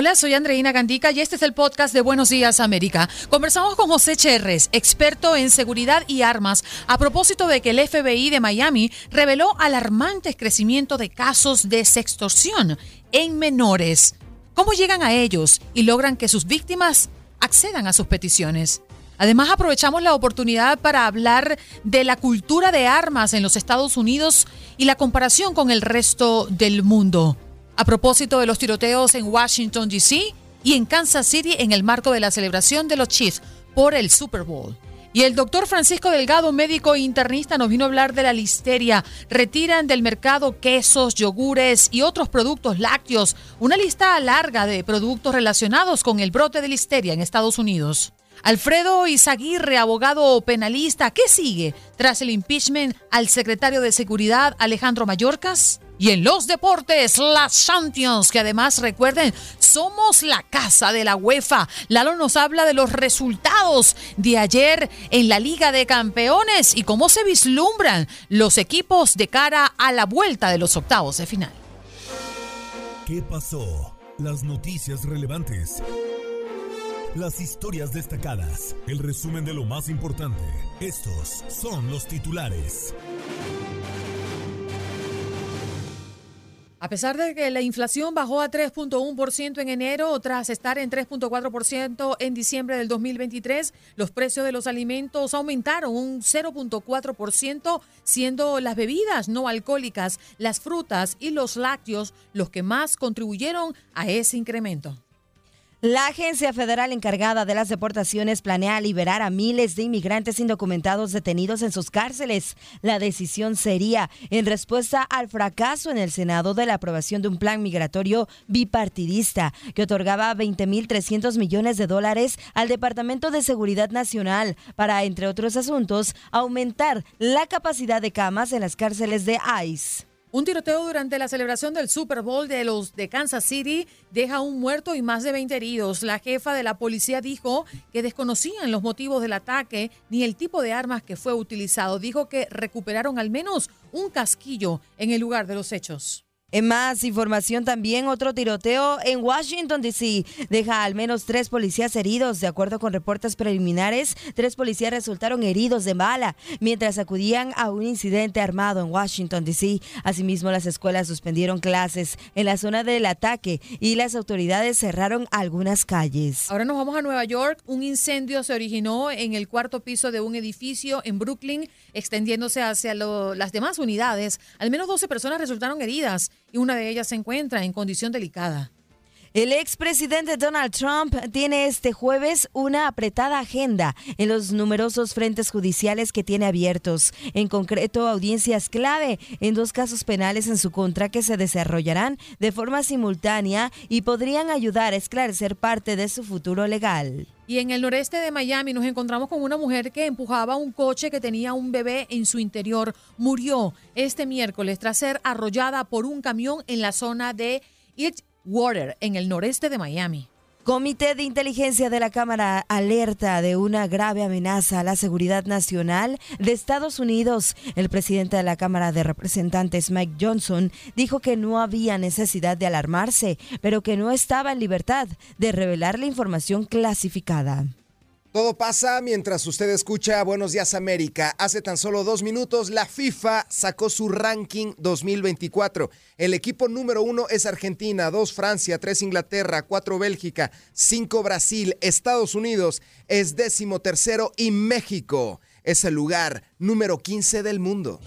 Hola, soy Andreina Gandica y este es el podcast de Buenos Días América. Conversamos con José Cherres, experto en seguridad y armas, a propósito de que el FBI de Miami reveló alarmantes crecimiento de casos de sextorsión en menores. ¿Cómo llegan a ellos y logran que sus víctimas accedan a sus peticiones? Además, aprovechamos la oportunidad para hablar de la cultura de armas en los Estados Unidos y la comparación con el resto del mundo a propósito de los tiroteos en Washington, D.C. y en Kansas City en el marco de la celebración de los Chiefs por el Super Bowl. Y el doctor Francisco Delgado, médico internista, nos vino a hablar de la listeria. Retiran del mercado quesos, yogures y otros productos lácteos. Una lista larga de productos relacionados con el brote de listeria en Estados Unidos. Alfredo Izaguirre, abogado penalista, ¿qué sigue tras el impeachment al secretario de Seguridad Alejandro Mayorkas? Y en los deportes, las Champions, que además recuerden, somos la casa de la UEFA. Lalo nos habla de los resultados de ayer en la Liga de Campeones y cómo se vislumbran los equipos de cara a la vuelta de los octavos de final. ¿Qué pasó? Las noticias relevantes. Las historias destacadas. El resumen de lo más importante. Estos son los titulares. A pesar de que la inflación bajó a 3.1% en enero tras estar en 3.4% en diciembre del 2023, los precios de los alimentos aumentaron un 0.4%, siendo las bebidas no alcohólicas, las frutas y los lácteos los que más contribuyeron a ese incremento. La agencia federal encargada de las deportaciones planea liberar a miles de inmigrantes indocumentados detenidos en sus cárceles. La decisión sería en respuesta al fracaso en el Senado de la aprobación de un plan migratorio bipartidista que otorgaba 20.300 millones de dólares al Departamento de Seguridad Nacional para, entre otros asuntos, aumentar la capacidad de camas en las cárceles de ICE. Un tiroteo durante la celebración del Super Bowl de los de Kansas City deja un muerto y más de 20 heridos. La jefa de la policía dijo que desconocían los motivos del ataque ni el tipo de armas que fue utilizado. Dijo que recuperaron al menos un casquillo en el lugar de los hechos. En más información también, otro tiroteo en Washington, D.C. deja al menos tres policías heridos. De acuerdo con reportes preliminares, tres policías resultaron heridos de bala mientras acudían a un incidente armado en Washington, D.C. Asimismo, las escuelas suspendieron clases en la zona del ataque y las autoridades cerraron algunas calles. Ahora nos vamos a Nueva York. Un incendio se originó en el cuarto piso de un edificio en Brooklyn, extendiéndose hacia las demás unidades. Al menos 12 personas resultaron heridas y una de ellas se encuentra en condición delicada. El expresidente Donald Trump tiene este jueves una apretada agenda en los numerosos frentes judiciales que tiene abiertos, en concreto audiencias clave en dos casos penales en su contra que se desarrollarán de forma simultánea y podrían ayudar a esclarecer parte de su futuro legal. Y en el noreste de Miami nos encontramos con una mujer que empujaba un coche que tenía un bebé en su interior. Murió este miércoles tras ser arrollada por un camión en la zona de Water, en el noreste de Miami. Comité de Inteligencia de la Cámara alerta de una grave amenaza a la seguridad nacional de Estados Unidos. El presidente de la Cámara de Representantes, Mike Johnson, dijo que no había necesidad de alarmarse, pero que no estaba en libertad de revelar la información clasificada. Todo pasa mientras usted escucha Buenos Días América. Hace tan solo dos minutos la FIFA sacó su ranking 2024. El equipo número uno es Argentina, dos Francia, tres Inglaterra, cuatro Bélgica, cinco Brasil, Estados Unidos es décimo tercero y México es el lugar número 15 del mundo.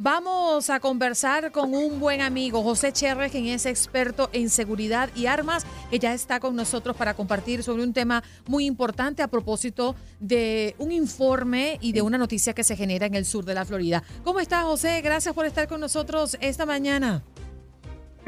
Vamos a conversar con un buen amigo, José Cherres, quien es experto en seguridad y armas, que ya está con nosotros para compartir sobre un tema muy importante a propósito de un informe y de una noticia que se genera en el sur de la Florida. ¿Cómo está, José? Gracias por estar con nosotros esta mañana.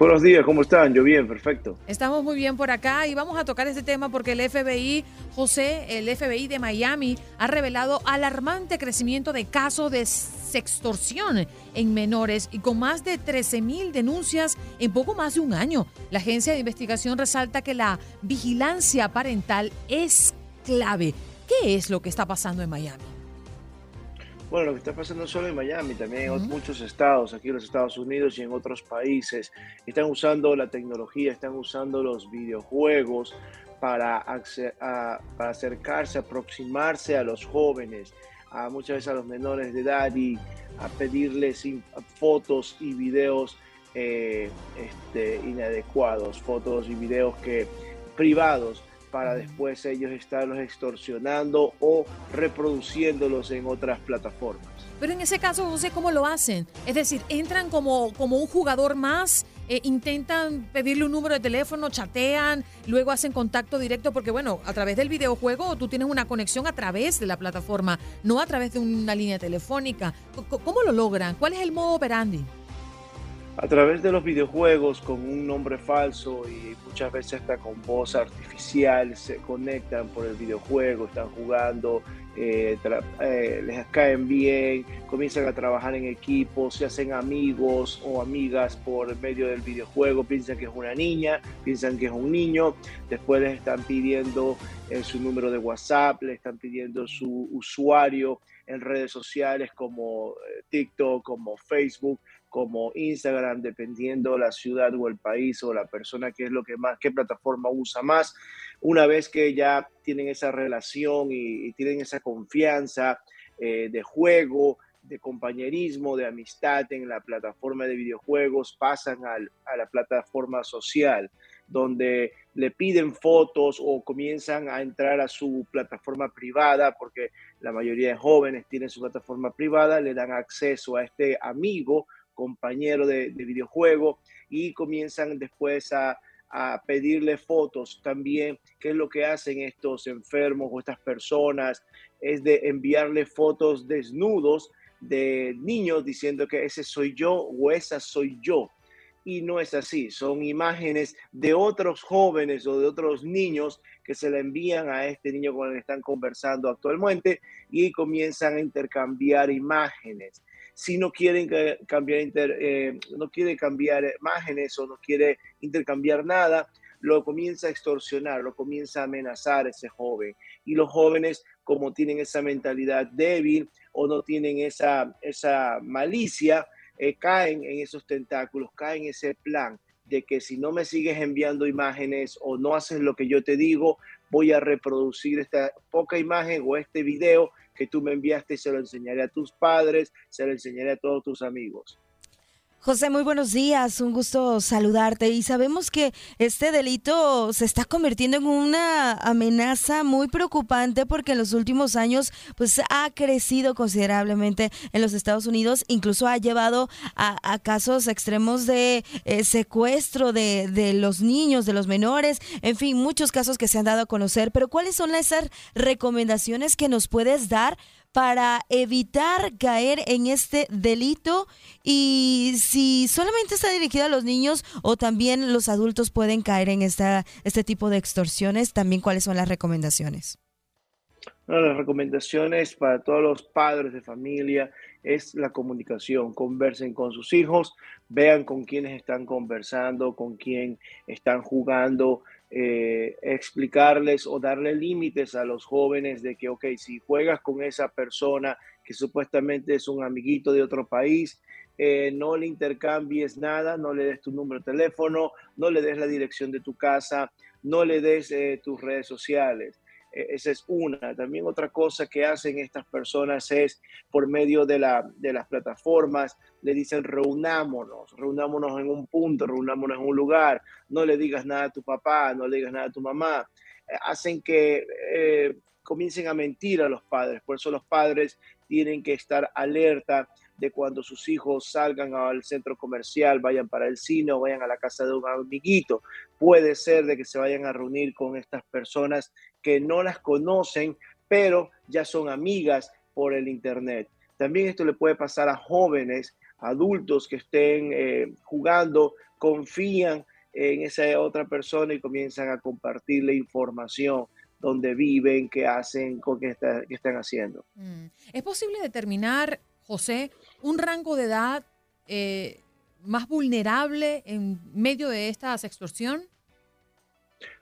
Buenos días, ¿cómo están? Yo bien, perfecto. Estamos muy bien por acá y vamos a tocar este tema porque el FBI, José, el FBI de Miami, ha revelado alarmante crecimiento de casos de sextorsión en menores y con más de 13 mil denuncias en poco más de un año. La agencia de investigación resalta que la vigilancia parental es clave. ¿Qué es lo que está pasando en Miami? Bueno, lo que está pasando no solo en Miami, también en otros estados, aquí en los Estados Unidos y en otros países, están usando la tecnología, están usando los videojuegos para, para acercarse, aproximarse a los jóvenes, a muchas veces a los menores de edad y a pedirles fotos y videos eh, este, inadecuados, fotos y videos que privados para después ellos estarlos extorsionando o reproduciéndolos en otras plataformas. Pero en ese caso, José, ¿cómo lo hacen? Es decir, entran como, como un jugador más, eh, intentan pedirle un número de teléfono, chatean, luego hacen contacto directo, porque bueno, a través del videojuego tú tienes una conexión a través de la plataforma, no a través de una línea telefónica. ¿Cómo lo logran? ¿Cuál es el modo operandi? A través de los videojuegos con un nombre falso y muchas veces hasta con voz artificial se conectan por el videojuego, están jugando, eh, eh, les caen bien, comienzan a trabajar en equipo, se hacen amigos o amigas por medio del videojuego, piensan que es una niña, piensan que es un niño, después les están pidiendo eh, su número de WhatsApp, les están pidiendo su usuario en redes sociales como TikTok, como Facebook, como Instagram, dependiendo la ciudad o el país o la persona que es lo que más, qué plataforma usa más. Una vez que ya tienen esa relación y, tienen esa confianza eh, de juego, de compañerismo, de amistad en la plataforma de videojuegos, pasan a la plataforma social, donde le piden fotos o comienzan a entrar a su plataforma privada, porque la mayoría de jóvenes tienen su plataforma privada, le dan acceso a este amigo compañero de, videojuego y comienzan después a, pedirle fotos también, qué es lo que hacen estos enfermos o estas personas, es de enviarle fotos desnudos de niños diciendo que ese soy yo o esa soy yo. Y no es así, son imágenes de otros jóvenes o de otros niños que se le envían a este niño con el que están conversando actualmente y comienzan a intercambiar imágenes si no quieren cambiar, eh, no quiere cambiar imágenes o no quiere intercambiar nada, lo comienza a extorsionar, lo comienza a amenazar ese joven. Y los jóvenes, como tienen esa mentalidad débil o no tienen esa, esa malicia, eh, caen en esos tentáculos, caen en ese plan de que si no me sigues enviando imágenes o no haces lo que yo te digo, voy a reproducir esta poca imagen o este video que tú me enviaste se lo enseñaré a tus padres, se lo enseñaré a todos tus amigos. José, muy buenos días, un gusto saludarte. Y sabemos que este delito se está convirtiendo en una amenaza muy preocupante porque en los últimos años pues ha crecido considerablemente en los Estados Unidos, incluso ha llevado a, casos extremos de eh, secuestro de, de los niños, de los menores, en fin, muchos casos que se han dado a conocer, pero ¿cuáles son esas recomendaciones que nos puedes dar para evitar caer en este delito y si solamente está dirigido a los niños o también los adultos pueden caer en esta, este tipo de extorsiones, también cuáles son las recomendaciones. las recomendaciones para todos los padres de familia es la comunicación. Conversen con sus hijos, vean con quiénes están conversando, con quién están jugando, eh, explicarles o darle límites a los jóvenes de que, ok, si juegas con esa persona que supuestamente es un amiguito de otro país, eh, no le intercambies nada, no le des tu número de teléfono, no le des la dirección de tu casa, no le des eh, tus redes sociales. E-, esa es una. También otra cosa que hacen estas personas es por medio de, la, de las plataformas, le dicen reunámonos, reunámonos en un punto, reunámonos en un lugar, no le digas nada a tu papá, no le digas nada a tu mamá. Eh, hacen que eh, comiencen a mentir a los padres. Por eso los padres tienen que estar alerta de cuando sus hijos salgan al centro comercial, vayan para el cine o vayan a la casa de un amiguito. Puede ser de que se vayan a reunir con estas personas que no las conocen, pero ya son amigas por el Internet. También esto le puede pasar a jóvenes, adultos que estén eh, jugando, confían en esa otra persona y comienzan a compartirle información dónde viven, qué hacen, con qué, están haciendo. Mm. ¿Es posible determinar, José, un rango de edad eh, más vulnerable en medio de esta extorsión?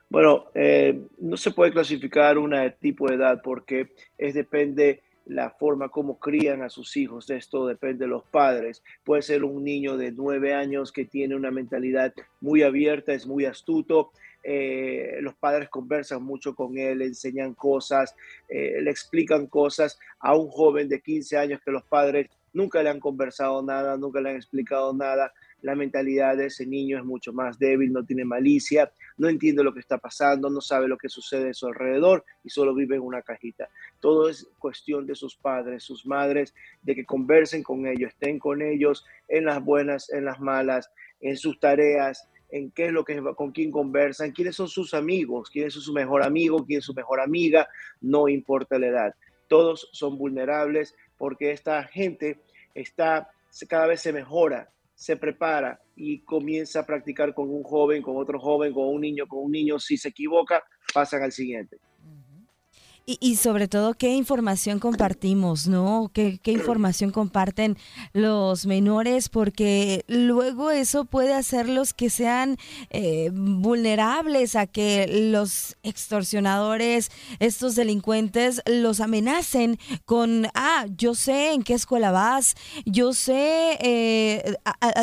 Bueno, eh, no se puede clasificar un tipo de edad porque es depende la forma como crían a sus hijos. Esto depende de los padres. Puede ser un niño de nueve años que tiene una mentalidad muy abierta, es muy astuto. Eh, los padres conversan mucho con él, le enseñan cosas, eh, le explican cosas a un joven de 15 años que los padres nunca le han conversado nada, nunca le han explicado nada. La mentalidad de ese niño es mucho más débil, no tiene malicia, no entiende lo que está pasando, no sabe lo que sucede a su alrededor y solo vive en una cajita. Todo es cuestión de sus padres, sus madres, de que conversen con ellos, estén con ellos en las buenas, en las malas, en sus tareas, en qué es lo que con quién conversan, quiénes son sus amigos, quién es su mejor amigo, quién es su mejor amiga, no importa la edad. Todos son vulnerables porque esta gente está cada vez se mejora, se prepara y comienza a practicar con un joven, con otro joven, con un niño, con un niño. Si se equivoca, pasan al siguiente. Y, sobre todo, ¿qué información compartimos, no? ¿Qué, información comparten los menores? Porque luego eso puede hacerlos que sean eh, vulnerables a que los extorsionadores, estos delincuentes, los amenacen con, ah, yo sé en qué escuela vas, yo sé eh,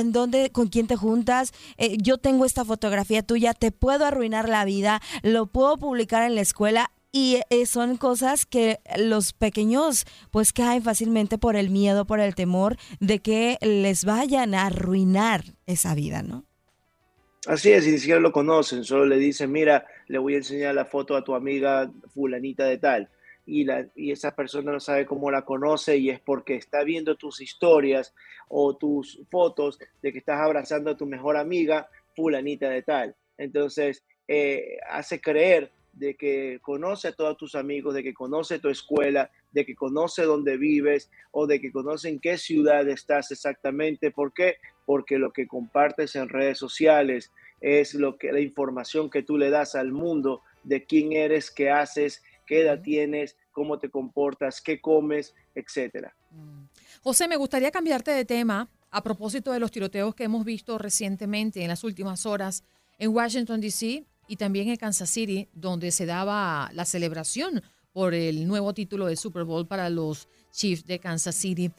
dónde, con quién te juntas, eh, yo tengo esta fotografía tuya, te puedo arruinar la vida, lo puedo publicar en la escuela y eh, son cosas que los pequeños pues caen fácilmente por el miedo, por el temor de que les vayan a arruinar esa vida, ¿no? Así es, y ni siquiera lo conocen, solo le dicen, mira, le voy a enseñar la foto a tu amiga fulanita de tal. Y, la, y esa persona no sabe cómo la conoce y es porque está viendo tus historias o tus fotos de que estás abrazando a tu mejor amiga fulanita de tal. Entonces, eh, hace creer de que conoce a todos tus amigos, de que conoce tu escuela, de que conoce dónde vives o de que conoce en qué ciudad estás exactamente. ¿Por qué? Porque lo que compartes en redes sociales es lo que la información que tú le das al mundo de quién eres, qué haces, qué edad tienes, cómo te comportas, qué comes, etcétera. Mm. José, me gustaría cambiarte de tema a propósito de los tiroteos que hemos visto recientemente en las últimas horas en Washington D.C y también en Kansas City, donde se daba la celebración por el nuevo título de Super Bowl para los Chiefs de Kansas City.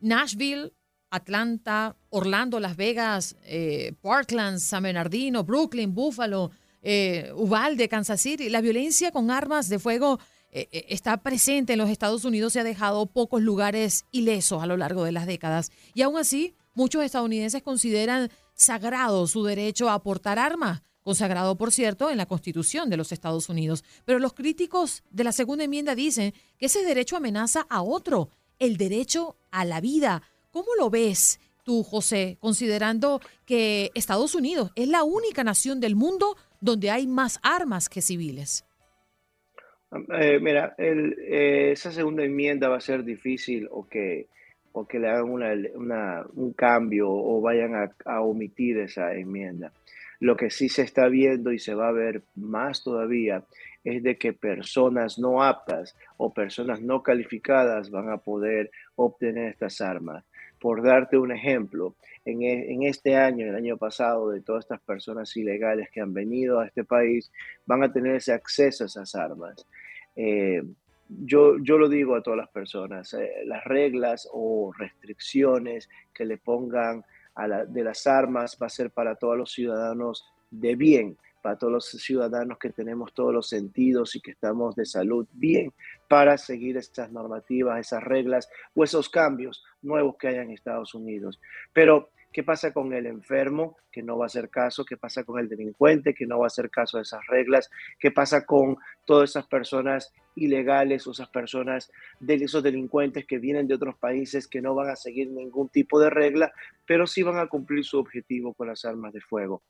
Nashville, Atlanta, Orlando, Las Vegas, eh, Parkland, San Bernardino, Brooklyn, Buffalo, eh, Uvalde, Kansas City. La violencia con armas de fuego eh, está presente en los Estados Unidos y ha dejado pocos lugares ilesos a lo largo de las décadas. Y aún así, muchos estadounidenses consideran sagrado su derecho a portar armas, consagrado, por cierto, en la Constitución de los Estados Unidos. Pero los críticos de la segunda enmienda dicen que ese derecho amenaza a otro, el derecho a la vida. ¿Cómo lo ves tú, José, considerando que Estados Unidos es la única nación del mundo donde hay más armas que civiles? Eh, mira, eh, esa segunda enmienda va a ser difícil o que, o que le hagan un cambio o vayan a, a, omitir esa enmienda. Lo que sí se está viendo y se va a ver más todavía es de que personas no aptas o personas no calificadas van a poder obtener estas armas. Por darte un ejemplo, en, e, en, este año, el año pasado, de todas estas personas ilegales que han venido a este país, van a tener ese acceso a esas armas. Eh, yo, yo lo digo a todas las personas, eh, las reglas o restricciones que le pongan a la, de las armas va a ser para todos los ciudadanos de bien, para todos los ciudadanos que tenemos todos los sentidos y que estamos de salud bien, para seguir estas normativas, esas reglas o esos cambios nuevos que hay en Estados Unidos. Pero ¿Qué pasa con el enfermo que no va a hacer caso? ¿Qué pasa con el delincuente que no va a hacer caso de esas reglas? ¿Qué pasa con todas esas personas ilegales esas personas, de esos delincuentes que vienen de otros países que no van a seguir ningún tipo de regla, pero sí van a cumplir su objetivo con las armas de fuego?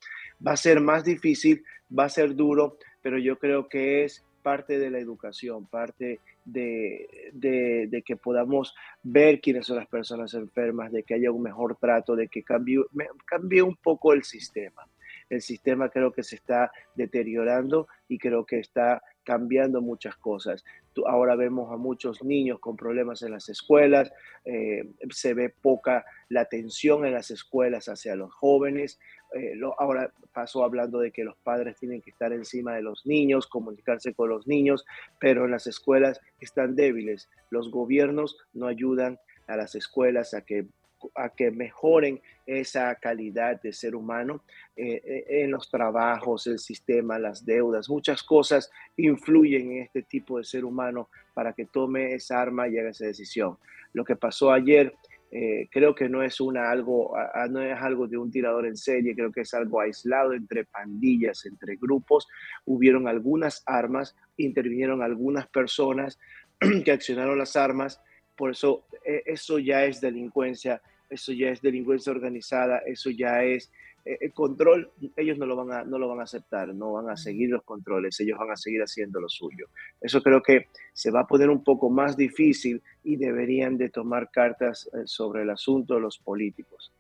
Va a ser más difícil, va a ser duro, pero yo creo que es parte de la educación, parte de, que podamos ver quiénes son las personas enfermas, de que haya un mejor trato, de que cambie, cambie un poco el sistema. El sistema creo que se está deteriorando y creo que está cambiando muchas cosas. Ahora vemos a muchos niños con problemas en las escuelas, eh, se ve poca la atención en las escuelas hacia los jóvenes. Eh, ahora pasó hablando de que los padres tienen que estar encima de los niños, comunicarse con los niños, pero en las escuelas están débiles. Los gobiernos no ayudan a las escuelas a que a que mejoren esa calidad de ser humano eh, eh, en los trabajos, el sistema, las deudas, muchas cosas influyen en este tipo de ser humano para que tome esa arma y haga esa decisión. Lo que pasó ayer eh, creo que no es, una, algo, no es algo de un tirador en serie, creo que es algo aislado entre pandillas, entre grupos. Hubieron algunas armas, intervinieron algunas personas que accionaron las armas por eso, e, eso ya es delincuencia, eso ya es delincuencia organizada, eso ya es eh, el control. Ellos no lo, van a, no lo van a aceptar, no van a seguir los controles, ellos van a seguir haciendo lo suyo. Eso creo que se va a poner un poco más difícil y deberían de tomar cartas eh, sobre el asunto los políticos.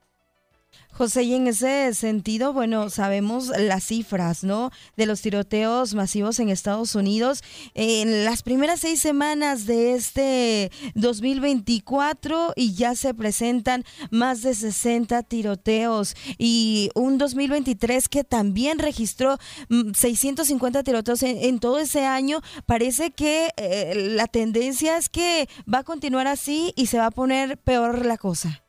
José, y en ese sentido, bueno, sabemos las cifras, ¿no? De los tiroteos masivos en Estados Unidos. En las primeras seis semanas de este 2024 y ya se presentan más de 60 tiroteos y un 2023 que también registró 650 mm, tiroteos en, todo ese año. Parece que eh, la tendencia es que va a continuar así y se va a poner peor la cosa.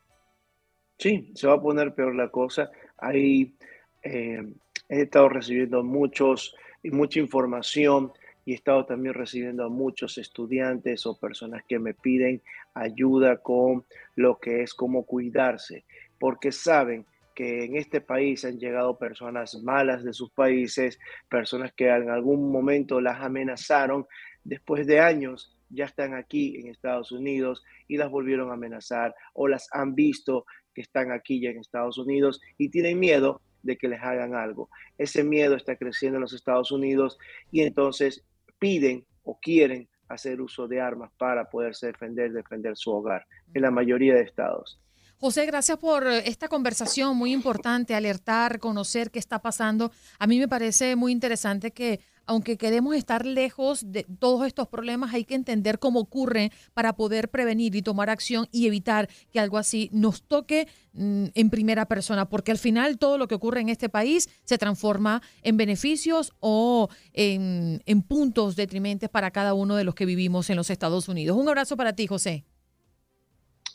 Sí, se va a poner peor la cosa. Ahí eh, he estado recibiendo muchos y mucha información y he estado también recibiendo a muchos estudiantes o personas que me piden ayuda con lo que es cómo cuidarse, porque saben que en este país han llegado personas malas de sus países, personas que en algún momento las amenazaron después de años ya están aquí en Estados Unidos y las volvieron a amenazar o las han visto que están aquí ya en Estados Unidos y tienen miedo de que les hagan algo. Ese miedo está creciendo en los Estados Unidos y entonces piden o quieren hacer uso de armas para poderse defender, defender su hogar en la mayoría de estados. José, gracias por esta conversación muy importante, alertar, conocer qué está pasando. A mí me parece muy interesante que aunque queremos estar lejos de todos estos problemas, hay que entender cómo ocurre para poder prevenir y tomar acción y evitar que algo así nos toque mm, en primera persona, porque al final todo lo que ocurre en este país se transforma en beneficios o en, en puntos detrimentes para cada uno de los que vivimos en los Estados Unidos. Un abrazo para ti, José.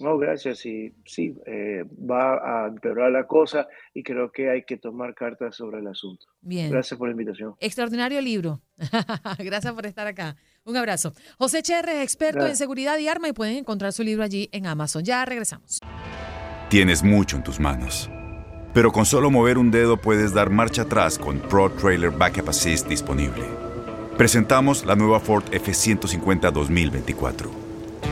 No, gracias. Y sí, eh, va a empeorar la cosa y creo que hay que tomar cartas sobre el asunto. Bien. Gracias por la invitación. Extraordinario libro. gracias por estar acá. Un abrazo. José Cherres, experto en seguridad y arma y pueden encontrar su libro allí en Amazon. Ya regresamos. Tienes mucho en tus manos. Pero con solo mover un dedo puedes dar marcha atrás con Pro Trailer Backup Assist disponible. Presentamos la nueva Ford F150 2024.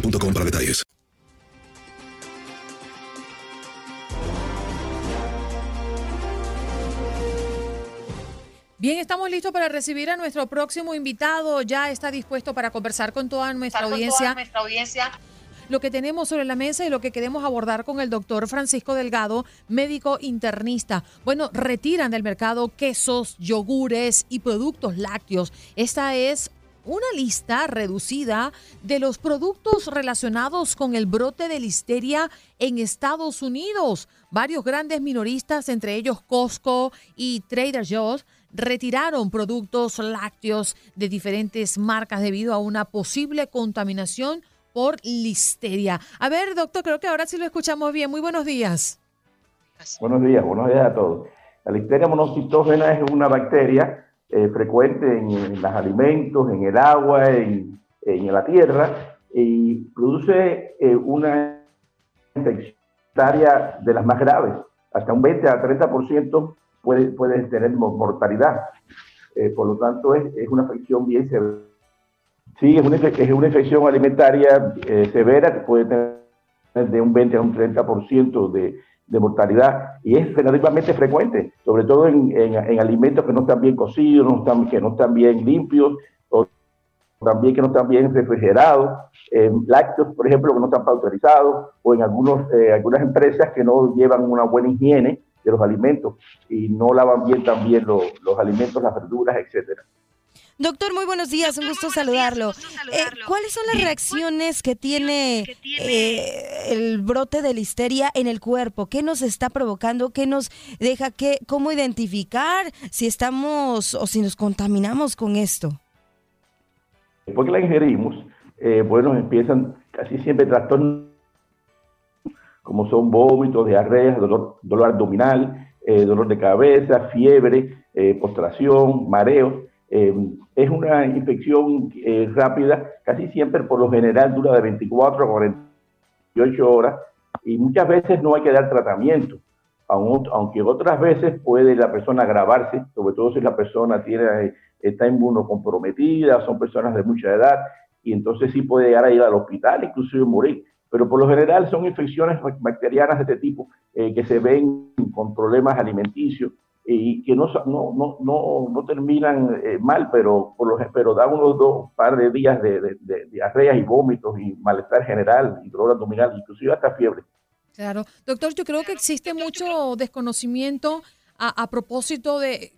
boostmobile.com para detalles. Bien, estamos listos para recibir a nuestro próximo invitado. Ya está dispuesto para conversar con toda nuestra audiencia. Lo que tenemos sobre la mesa y lo que queremos abordar con el doctor Francisco Delgado, médico internista. Bueno, retiran del mercado quesos, yogures y productos lácteos. Esta es una lista reducida de los productos relacionados con el brote de listeria en Estados Unidos. Varios grandes minoristas, entre ellos Costco y Trader Joe's, retiraron productos lácteos de diferentes marcas debido a una posible contaminación por listeria. A ver, doctor, creo que ahora sí lo escuchamos bien. Muy buenos días. Buenos días, buenos días a todos. La listeria monocitógena es una bacteria eh, frecuente en, en, los alimentos, en el agua, en, en la tierra, y produce eh, una infección de las más graves. Hasta un 20 a 30% puede, puede tener mortalidad. Eh, por lo tanto, es, es, una infección bien severa. Sí, es una, es una infección alimentaria eh, severa que puede tener de un 20 a un 30% de, de mortalidad y es relativamente frecuente, sobre todo en, en, en, alimentos que no están bien cocidos, no están, que no están bien limpios o también que no están bien refrigerados, eh, lácteos, por ejemplo, que no están autorizados o en algunos, eh, algunas empresas que no llevan una buena higiene de los alimentos y no lavan bien también los, los alimentos, las verduras, etcétera. Doctor, muy buenos días, un gusto saludarlo. Eh, ¿Cuáles son las reacciones que tiene eh, el brote de listeria en el cuerpo? ¿Qué nos está provocando? ¿Qué nos deja? Qué, ¿Cómo identificar si estamos o si nos contaminamos con esto? Después que la ingerimos, eh, bueno, empiezan casi siempre trastornos como son vómitos, diarreas, dolor, dolor abdominal, dolor de cabeza, fiebre, postración, mareos. Eh, es una infección eh, rápida, casi siempre por lo general dura de 24 a 48 horas y muchas veces no hay que dar tratamiento, aunque otras veces puede la persona agravarse, sobre todo si la persona tiene, está inmunocomprometida, son personas de mucha edad y entonces sí puede llegar a ir al hospital, inclusive morir. Pero por lo general son infecciones bacterianas de este tipo eh, que se ven con problemas alimenticios y que no, no, no, no, no terminan eh, mal, pero, por los, pero dan unos dos par de días de, de, de, diarreas y vómitos y malestar general y dolor abdominal, inclusive hasta fiebre. Claro. Doctor, yo creo que existe mucho desconocimiento a, a propósito de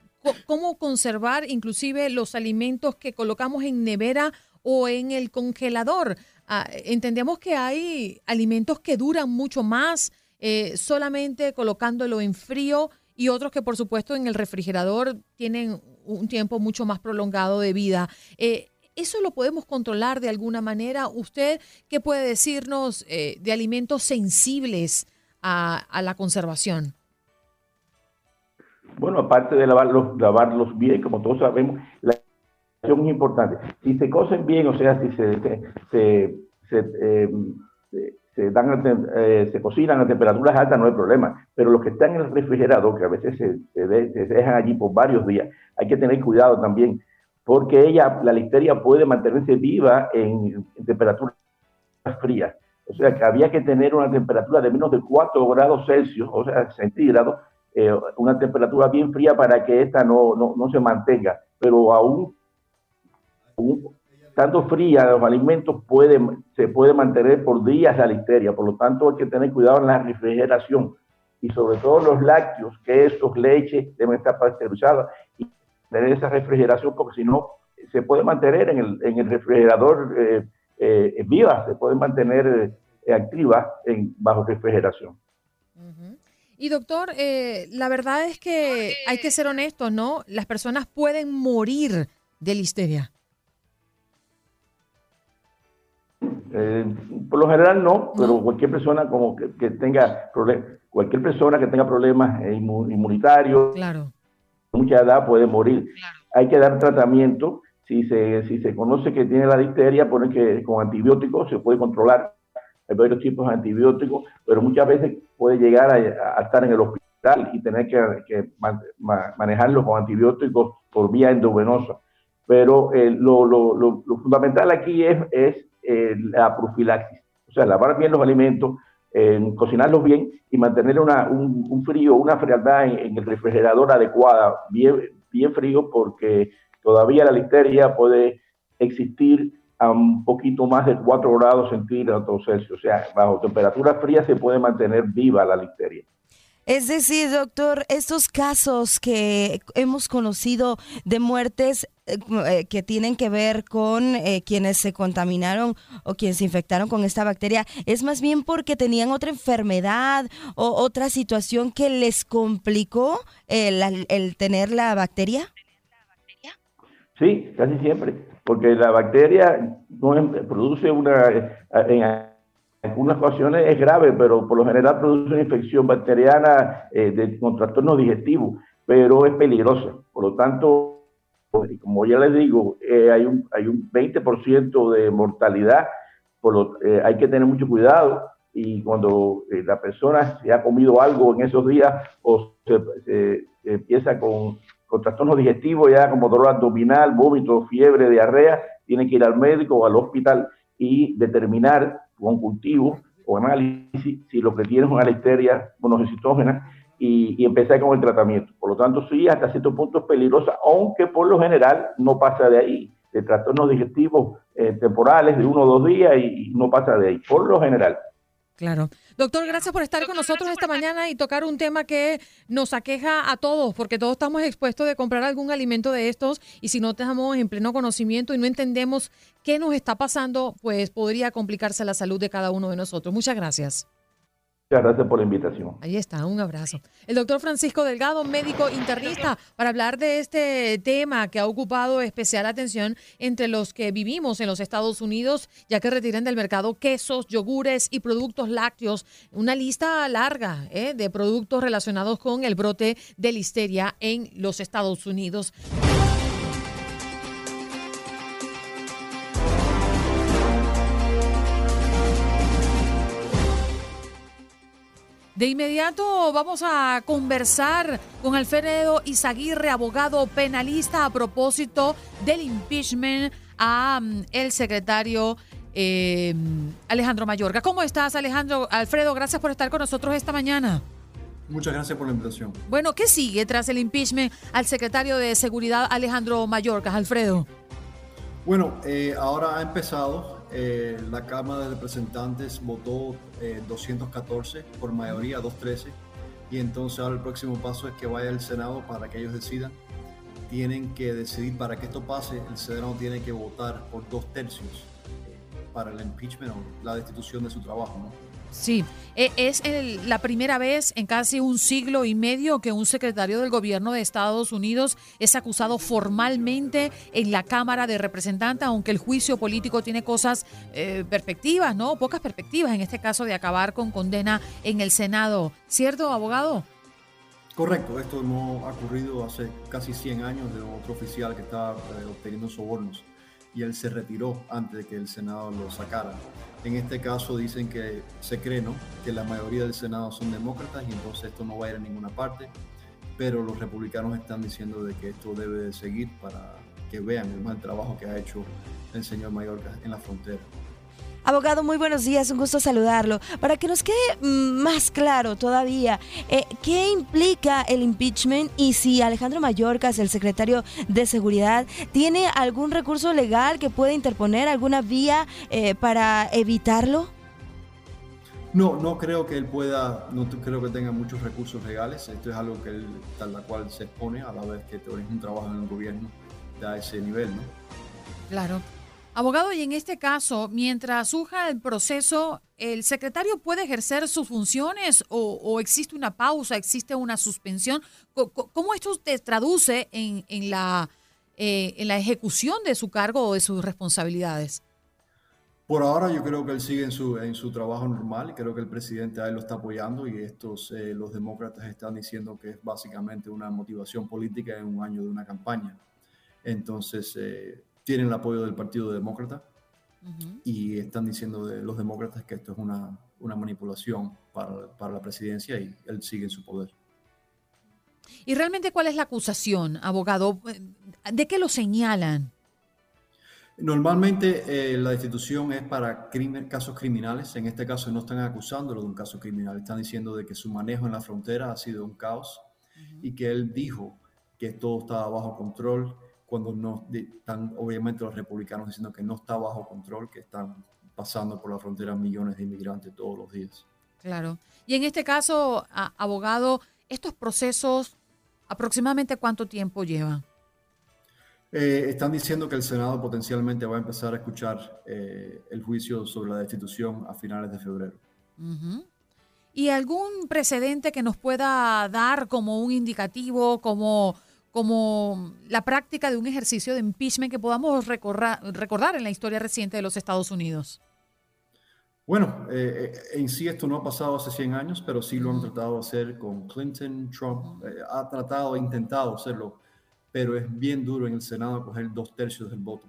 cómo conservar inclusive los alimentos que colocamos en nevera o en el congelador. Ah, entendemos que hay alimentos que duran mucho más eh, solamente colocándolo en frío y otros que por supuesto en el refrigerador tienen un tiempo mucho más prolongado de vida. Eh, ¿Eso lo podemos controlar de alguna manera? ¿Usted qué puede decirnos eh, de alimentos sensibles a, la conservación? Bueno, aparte de lavarlos, lavarlos bien, como todos sabemos, la es importante. Si se cocen bien, o sea, si se, se, eh, se, dan, eh, se cocinan a temperaturas altas, no hay problema. Pero los que están en el refrigerador, que a veces se, dejan allí por varios días, hay que tener cuidado también, porque ella, la listeria puede mantenerse viva en, temperaturas frías. O sea, que había que tener una temperatura de menos de 4 grados Celsius, o sea, centígrados, eh, una temperatura bien fría para que esta no, no, no se mantenga. Pero aún tanto fría los alimentos se puede mantener por días la listeria, por lo tanto hay que tener cuidado en la refrigeración y sobre todo los lácteos, quesos, leche deben estar pasteurizados y tener esa refrigeración porque si no se puede mantener en el, refrigerador eh, eh, viva, se puede mantener eh, activa en, bajo refrigeración. Y doctor, la verdad es que hay que ser honestos, ¿no? Las personas pueden morir de listeria. Eh, por lo general no, pero cualquier persona como que, tenga cualquier persona que tenga problemas inmunitarios, claro. mucha edad puede morir. Hay que dar tratamiento. Si se, si se conoce que tiene la difteria, ponen que con antibióticos se puede controlar. Hay varios tipos de antibióticos, pero muchas veces puede llegar a, estar en el hospital y tener que, manejarlo con antibióticos por vía endovenosa. Pero eh, lo, lo, lo, fundamental aquí es, es eh, la profilaxis. O sea, lavar bien los alimentos, cocinarlos bien y mantener una, un, frío, una frialdad en, el refrigerador adecuada, bien, bien frío, porque todavía la listeria puede existir a un poquito más de 4 grados centígrados Celsius. O sea, bajo temperatura fría se puede mantener viva la listeria. Es decir, doctor, estos casos que hemos conocido de muertes eh, eh, que tienen que ver con eh, quienes se contaminaron o quienes se infectaron con esta bacteria, es más bien porque tenían otra enfermedad o otra situación que les complicó el, tener la bacteria. Sí, casi siempre, porque la bacteria produce una en algunas ocasiones es grave, pero por lo general produce una infección bacteriana eh, de, con trastorno digestivo, pero es peligrosa. Por lo tanto, como ya les digo, eh, hay, un, hay un 20% de mortalidad, por lo, eh, hay que tener mucho cuidado. Y cuando la persona se ha comido algo en esos días o se, empieza con, con trastorno digestivo, ya como dolor abdominal, vómito, fiebre, diarrea, tiene que ir al médico o al hospital y determinar con cultivo o análisis si lo que tiene es una listeria monocitógena y, y, empezar con el tratamiento. Por lo tanto, sí, hasta cierto punto es peligrosa, aunque por lo general no pasa de ahí, de trastornos digestivos eh, temporales de uno o dos días y no pasa de ahí, por lo general. Claro. Doctor, gracias por estar con nosotros esta mañana y tocar un tema que nos aqueja a todos, porque todos estamos expuestos de comprar algún alimento de estos y si no estamos en pleno conocimiento y no entendemos qué nos está pasando, pues podría complicarse la salud de cada uno de nosotros. Muchas gracias. Muchas gracias por la invitación. Ahí está, un abrazo. El doctor Francisco Delgado, médico internista, para hablar de este tema que ha ocupado especial atención entre los que vivimos en los Estados Unidos, ya que retiran del mercado quesos, yogures y productos lácteos. Una lista larga ¿eh? de productos relacionados con el brote de listeria en los Estados Unidos. De inmediato vamos a conversar con Alfredo Izaguirre, abogado penalista, a propósito del impeachment a mm, el secretario eh, Alejandro Mayorga. ¿Cómo estás, Alejandro? Alfredo, gracias por estar con nosotros esta mañana. Muchas gracias por la invitación. Bueno, ¿qué sigue tras el impeachment al secretario de Seguridad Alejandro Mayorga, Alfredo? Bueno, eh, ahora ha empezado eh, la Cámara de Representantes votó 214 eh, por mayoría, 213, y entonces ahora el próximo paso es que vaya al Senado para que ellos decidan. Tienen que decidir para que esto pase, el Senado tiene que votar por dos tercios eh, para el impeachment o la destitución de su trabajo. Sí, e, es la primera vez en casi un siglo y medio que un secretario del gobierno de Estados Unidos es acusado formalmente en la Cámara de Representantes, aunque el juicio político tiene cosas eh, perspectivas, ¿no? Pocas perspectivas, en este caso de acabar con condena en el Senado. ¿Cierto, abogado? Correcto, esto no ha ocurrido hace casi 100 años de otro oficial que está eh, obteniendo sobornos. y él se retiró antes de que el Senado lo sacara. En este caso dicen que se cree que la mayoría del Senado son demócratas y entonces esto no va a ir a ninguna parte, pero los republicanos están diciendo de que esto debe de seguir para que vean el mal trabajo que ha hecho el señor Mayorkas en la frontera. Abogado, muy buenos días, un gusto saludarlo. Para que nos quede mm, más claro todavía, eh, ¿qué implica el impeachment y si Alejandro Mayorkas, el secretario de Seguridad, tiene algún recurso legal que pueda interponer, alguna vía eh, para evitarlo? No, no creo que él pueda, no creo que tenga muchos recursos legales. Esto es algo que él, tal la cual se expone a la vez que es un trabajo en el gobierno a ese nivel, ¿no? Claro. Abogado, y en este caso, mientras surja el proceso, ¿el secretario puede ejercer sus funciones o, existe una pausa, existe una suspensión? ¿Cómo esto se traduce en, la, eh, en la ejecución de su cargo o de sus responsabilidades? Por ahora yo creo que él sigue en su, en su trabajo normal, creo que el presidente a él lo está apoyando y estos, eh, los demócratas están diciendo que es básicamente una motivación política en un año de una campaña. Entonces, eh, tienen el apoyo del Partido Demócrata y están diciendo de los demócratas que esto es una, una manipulación para, para, la presidencia y él sigue en su poder. ¿Y realmente cuál es la acusación, abogado? ¿De qué lo señalan? Normalmente eh, la destitución es para casos criminales. En este caso no están acusándolo de un caso criminal. Están diciendo de que su manejo en la frontera ha sido un caos y que él dijo que todo estaba bajo control, cuando no están obviamente los republicanos diciendo que no está bajo control, que están pasando por la frontera millones de inmigrantes todos los días. Claro. Y en este caso, abogado, estos procesos, aproximadamente cuánto tiempo llevan? Eh, están diciendo que el Senado potencialmente va a empezar a escuchar eh, el juicio sobre la destitución a finales de febrero. ¿Y algún precedente que nos pueda dar como un indicativo, como como la práctica de un ejercicio de impeachment que podamos recordar en la historia reciente de los Estados Unidos? Bueno, eh, eh, en sí esto no ha pasado hace 100 años, pero sí lo han tratado de hacer con Clinton, Trump, eh, ha tratado, ha intentado hacerlo, pero es bien duro en el Senado coger dos tercios del voto.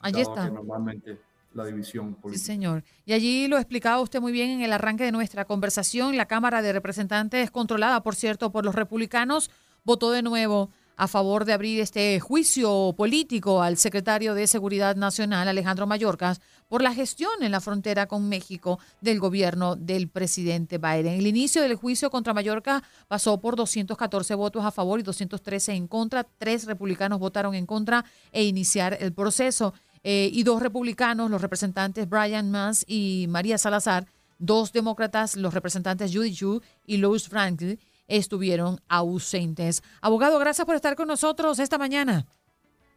Allí está. normalmente la división política. Sí, señor. Y allí lo explicaba usted muy bien en el arranque de nuestra conversación. La Cámara de Representantes, controlada, por cierto, por los republicanos, votó de nuevo a favor de abrir este juicio político al secretario de Seguridad Nacional, Alejandro Mayorkas, por la gestión en la frontera con México del gobierno del presidente Biden. El inicio del juicio contra Mallorca pasó por 214 votos a favor y 213 en contra. Tres republicanos votaron en contra e iniciar el proceso. Eh, y dos republicanos, los representantes Brian Mass y María Salazar, dos demócratas, los representantes Judy Chu y Louis Franklin, estuvieron ausentes. Abogado, gracias por estar con nosotros esta mañana.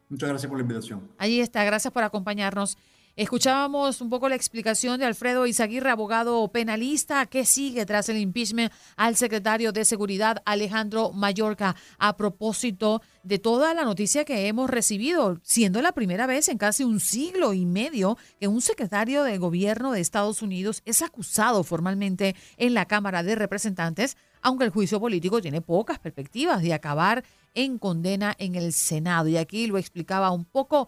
Muchas gracias por la invitación. Ahí está, gracias por acompañarnos. Escuchábamos un poco la explicación de Alfredo Izaguirre, abogado penalista, que sigue tras el impeachment al secretario de Seguridad Alejandro Mayorca a propósito de toda la noticia que hemos recibido, siendo la primera vez en casi un siglo y medio que un secretario de gobierno de Estados Unidos es acusado formalmente en la Cámara de Representantes, aunque el juicio político tiene pocas perspectivas de acabar en condena en el Senado. Y aquí lo explicaba un poco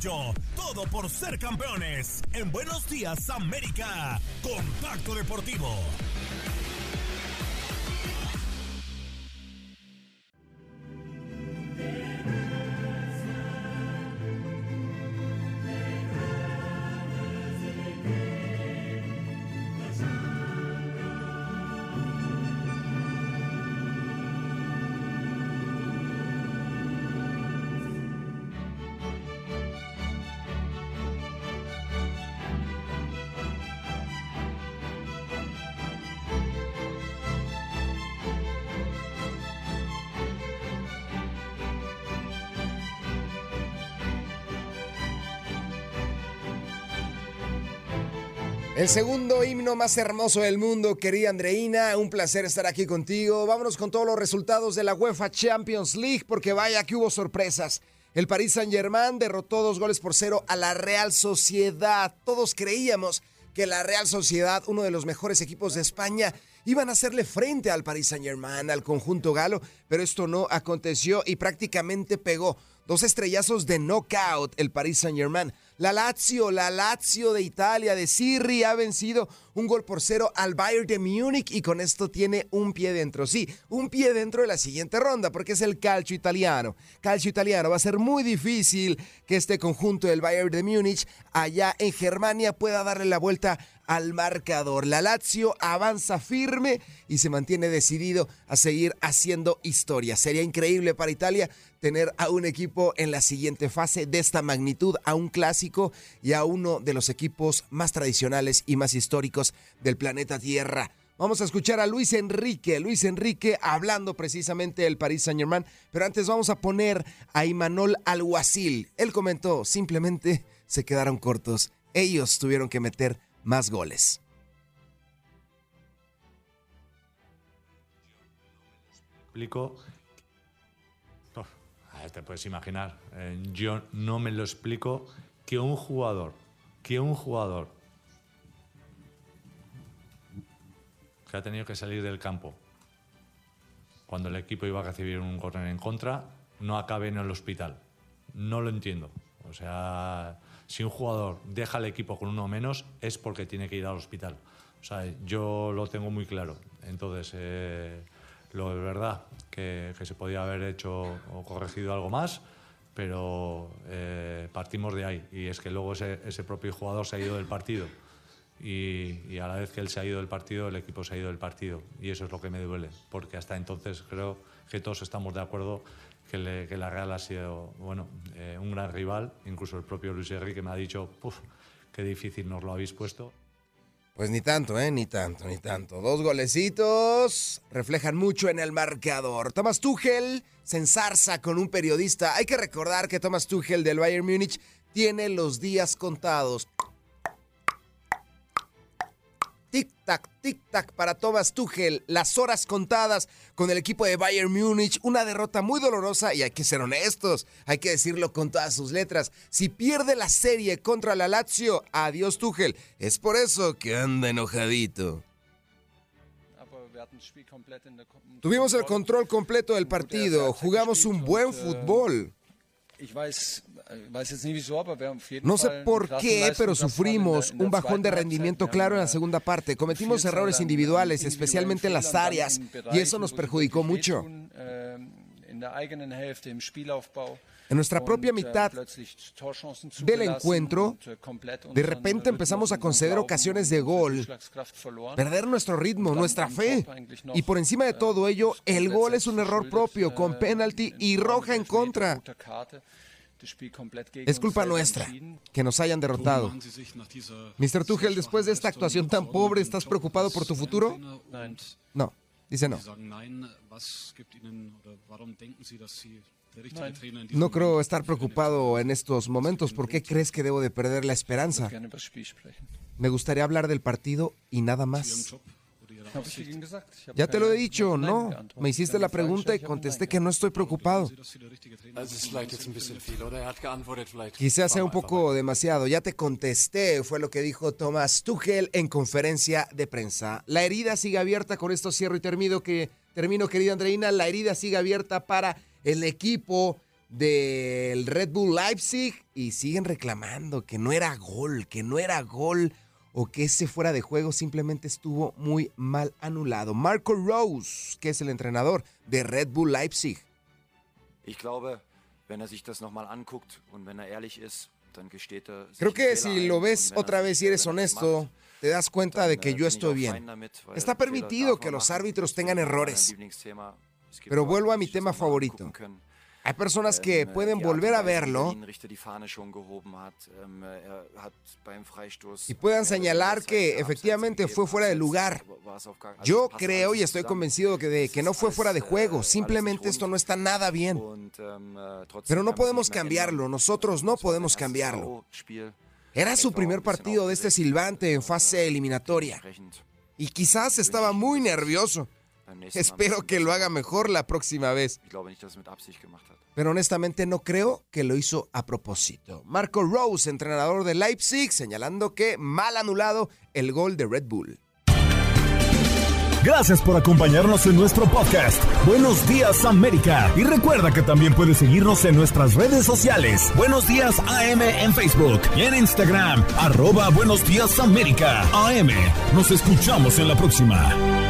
Todo por ser campeones. En Buenos Días América. Contacto Deportivo. El segundo himno más hermoso del mundo, querida Andreina, un placer estar aquí contigo. Vámonos con todos los resultados de la UEFA Champions League, porque vaya que hubo sorpresas. El Paris Saint-Germain derrotó dos goles por cero a la Real Sociedad. Todos creíamos que la Real Sociedad, uno de los mejores equipos de España, iban a hacerle frente al Paris Saint-Germain, al conjunto galo, pero esto no aconteció y prácticamente pegó dos estrellazos de knockout el Paris Saint-Germain. La Lazio, la Lazio de Italia, de Sirri, ha vencido un gol por cero al Bayern de Múnich y con esto tiene un pie dentro. Sí, un pie dentro de la siguiente ronda porque es el calcio italiano. Calcio italiano va a ser muy difícil que este conjunto del Bayern de Múnich allá en Germania pueda darle la vuelta al marcador. La Lazio avanza firme y se mantiene decidido a seguir haciendo historia. Sería increíble para Italia tener a un equipo en la siguiente fase de esta magnitud, a un clásico y a uno de los equipos más tradicionales y más históricos del planeta Tierra. Vamos a escuchar a Luis Enrique, Luis Enrique hablando precisamente del Paris Saint Germain, pero antes vamos a poner a Imanol Alguacil. Él comentó, simplemente se quedaron cortos. Ellos tuvieron que meter más goles. Te puedes imaginar. eh, yo no me lo explico que un jugador, que un jugador que ha tenido que salir del campo cuando el equipo iba a recibir un córner en contra, no acabe en el hospital. No lo entiendo. O sea, si un jugador deja el equipo con uno menos es porque tiene que ir al hospital. O sea, yo lo tengo muy claro. Entonces, eh, lo de verdad que, que se podía haber hecho o corregido algo más, pero eh, partimos de ahí. Y es que luego ese, ese propio jugador se ha ido del partido. Y, a la vez que él se ha ido del partido, el equipo se ha ido del partido. Y eso es lo que me duele, porque hasta entonces creo que todos estamos de acuerdo que la Real ha sido bueno, eh, un gran rival. Incluso el propio Luis Enrique me ha dicho, "Puf, qué difícil nos lo habéis puesto. Pues ni tanto, ¿eh? Ni tanto, ni tanto. Dos golecitos reflejan mucho en el marcador. Thomas Tuchel se ensarza con un periodista. Hay que recordar que Thomas Tuchel del Bayern Múnich tiene los días contados. Tic-tac, tic-tac para Thomas Tuchel. Las horas contadas con el equipo de Bayern Múnich. Una derrota muy dolorosa y hay que ser honestos. Hay que decirlo con todas sus letras. Si pierde la serie contra la Lazio, adiós Tuchel. Es por eso que anda enojadito. Tuvimos el control completo del partido. Jugamos un buen fútbol. No sé por qué, pero sufrimos un bajón de rendimiento claro en la segunda parte. Cometimos errores individuales, especialmente en las áreas, y eso nos perjudicó mucho. äh, En nuestra propia mitad del encuentro, de repente empezamos a conceder ocasiones de gol, perder nuestro ritmo, nuestra fe. Y por encima de todo ello, el gol es un error propio, con penalti y roja en contra. Es culpa nuestra que nos hayan derrotado. Mr. Tuchel, después de esta actuación tan pobre, ¿estás preocupado por tu futuro? No, dice no. No creo estar preocupado en estos momentos. ¿Por qué crees que debo de perder la esperanza? Me gustaría hablar del partido y nada más. Ya te lo he dicho, no. Me hiciste la pregunta y contesté que no estoy preocupado. Quizás sea un poco demasiado. Ya te contesté, fue lo que dijo Thomas Tuchel en conferencia de prensa. La herida sigue abierta, con esto cierro y termino, que, termino querida Andreina, la herida sigue abierta para el equipo del Red Bull Leipzig y siguen reclamando que no era gol, que no era gol o que ese fuera de juego simplemente estuvo muy mal anulado. Marco Rose, que es el entrenador de Red Bull Leipzig. Creo que si lo ves otra vez y eres honesto, te das cuenta de que yo estoy bien. Está permitido que los árbitros tengan errores. Pero vuelvo a mi tema favorito. Hay personas que pueden volver a verlo y puedan señalar que efectivamente fue fuera de lugar. Yo creo y estoy convencido de que no fue fuera de juego, simplemente esto no está nada bien. Pero no podemos cambiarlo, nosotros no podemos cambiarlo. Era su primer partido de este silbante en fase eliminatoria y quizás estaba muy nervioso. Espero que lo haga mejor la próxima vez. Pero honestamente no creo que lo hizo a propósito. Marco Rose, entrenador de Leipzig, señalando que mal anulado el gol de Red Bull. Gracias por acompañarnos en nuestro podcast. Buenos días América. Y recuerda que también puedes seguirnos en nuestras redes sociales. Buenos días AM en Facebook y en Instagram. Arroba Buenos días América. AM. Nos escuchamos en la próxima.